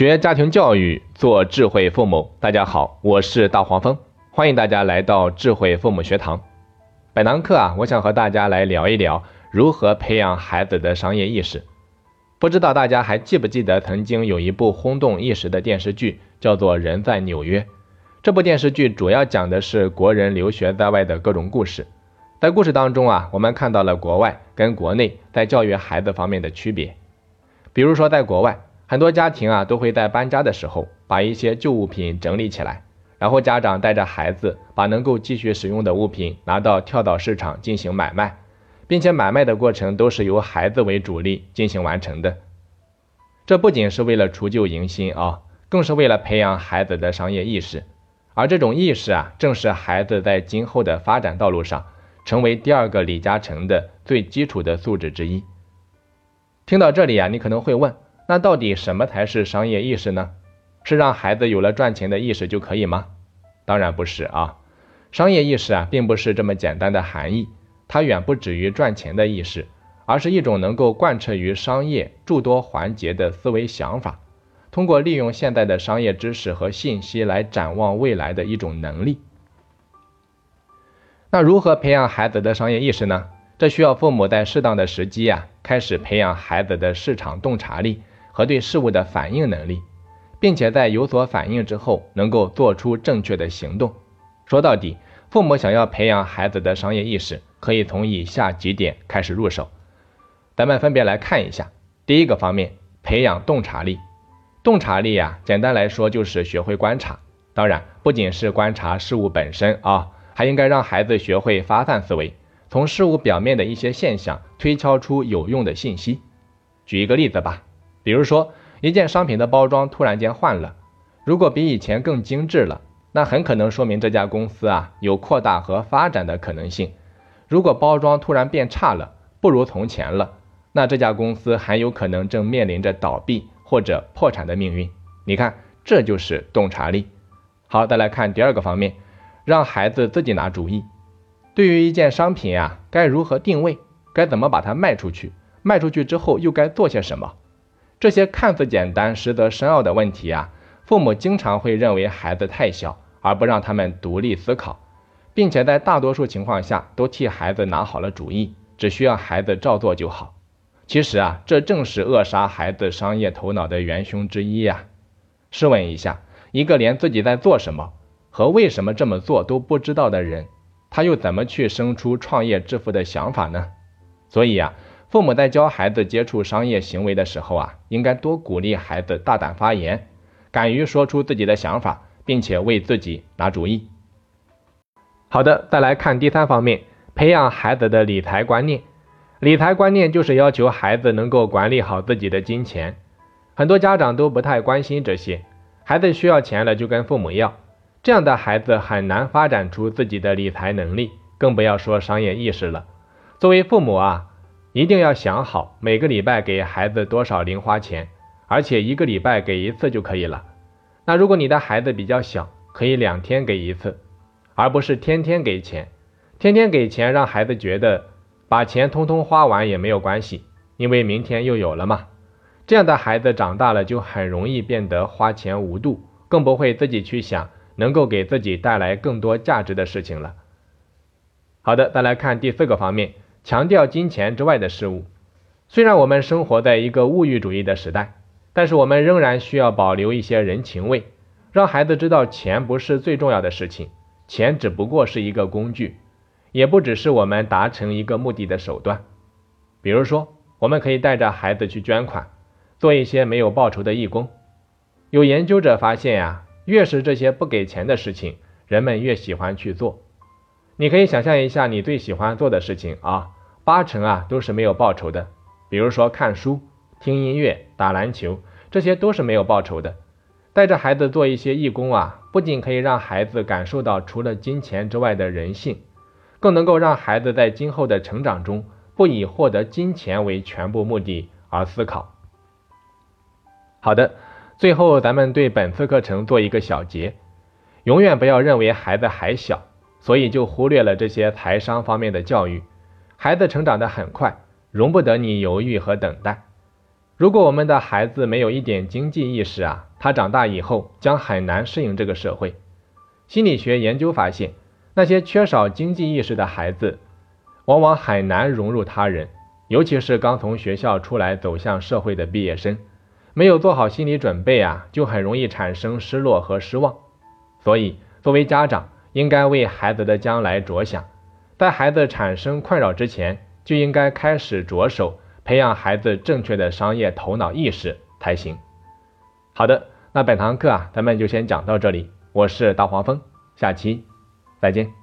学家庭教育，做智慧父母。大家好，我是大黄蜂，欢迎大家来到智慧父母学堂。本堂课啊，我想和大家来聊一聊如何培养孩子的商业意识。不知道大家还记不记得曾经有一部轰动一时的电视剧，叫做《人在纽约》。这部电视剧主要讲的是国人留学在外的各种故事。在故事当中啊，我们看到了国外跟国内在教育孩子方面的区别。比如说，在国外，很多家庭啊都会在搬家的时候把一些旧物品整理起来，然后家长带着孩子把能够继续使用的物品拿到跳蚤市场进行买卖，并且买卖的过程都是由孩子为主力进行完成的。这不仅是为了除旧迎新啊，更是为了培养孩子的商业意识。而这种意识啊，正是孩子在今后的发展道路上成为第二个李嘉诚的最基础的素质之一。听到这里啊，你可能会问。那到底什么才是商业意识呢？是让孩子有了赚钱的意识就可以吗？当然不是啊！商业意识啊，并不是这么简单的含义，它远不止于赚钱的意识，而是一种能够贯彻于商业诸多环节的思维想法，通过利用现在的商业知识和信息来展望未来的一种能力。那如何培养孩子的商业意识呢？这需要父母在适当的时机啊，开始培养孩子的市场洞察力。和对事物的反应能力，并且在有所反应之后，能够做出正确的行动。说到底，父母想要培养孩子的商业意识，可以从以下几点开始入手。咱们分别来看一下。第一个方面，培养洞察力。洞察力呀，简单来说就是学会观察。当然，不仅是观察事物本身啊，还应该让孩子学会发散思维，从事物表面的一些现象推敲出有用的信息。举一个例子吧。比如说，一件商品的包装突然间换了，如果比以前更精致了，那很可能说明这家公司啊有扩大和发展的可能性。如果包装突然变差了，不如从前了，那这家公司很有可能正面临着倒闭或者破产的命运。你看，这就是洞察力。好，再来看第二个方面，让孩子自己拿主意。对于一件商品啊，该如何定位？该怎么把它卖出去？卖出去之后又该做些什么？这些看似简单，实则深奥的问题啊，父母经常会认为孩子太小，而不让他们独立思考，并且在大多数情况下都替孩子拿好了主意，只需要孩子照做就好。其实啊，这正是扼杀孩子商业头脑的元凶之一呀。试问一下，一个连自己在做什么和为什么这么做都不知道的人，他又怎么去生出创业致富的想法呢？所以呀。父母在教孩子接触商业行为的时候啊，应该多鼓励孩子大胆发言，敢于说出自己的想法，并且为自己拿主意。好的，再来看第三方面，培养孩子的理财观念。理财观念就是要求孩子能够管理好自己的金钱。很多家长都不太关心这些，孩子需要钱了就跟父母要，这样的孩子很难发展出自己的理财能力，更不要说商业意识了。作为父母啊。一定要想好每个礼拜给孩子多少零花钱，而且一个礼拜给一次就可以了。那如果你的孩子比较小，可以两天给一次，而不是天天给钱。天天给钱让孩子觉得把钱通通花完也没有关系，因为明天又有了嘛。这样的孩子长大了就很容易变得花钱无度，更不会自己去想能够给自己带来更多价值的事情了。好的，再来看第四个方面。强调金钱之外的事物。虽然我们生活在一个物欲主义的时代，但是我们仍然需要保留一些人情味，让孩子知道钱不是最重要的事情，钱只不过是一个工具，也不只是我们达成一个目的的手段。比如说，我们可以带着孩子去捐款，做一些没有报酬的义工。有研究者发现呀，越是这些不给钱的事情，人们越喜欢去做。你可以想象一下你最喜欢做的事情啊，八成啊都是没有报酬的。比如说看书、听音乐、打篮球，这些都是没有报酬的。带着孩子做一些义工啊，不仅可以让孩子感受到除了金钱之外的人性，更能够让孩子在今后的成长中不以获得金钱为全部目的而思考。好的，最后咱们对本次课程做一个小结，永远不要认为孩子还小。所以就忽略了这些财商方面的教育，孩子成长的很快，容不得你犹豫和等待。如果我们的孩子没有一点经济意识啊，他长大以后将很难适应这个社会。心理学研究发现，那些缺少经济意识的孩子，往往很难融入他人，尤其是刚从学校出来走向社会的毕业生，没有做好心理准备啊，就很容易产生失落和失望。所以，作为家长，应该为孩子的将来着想，在孩子产生困扰之前，就应该开始着手培养孩子正确的商业头脑意识才行。好的，那本堂课啊，咱们就先讲到这里。我是大黄蜂，下期再见。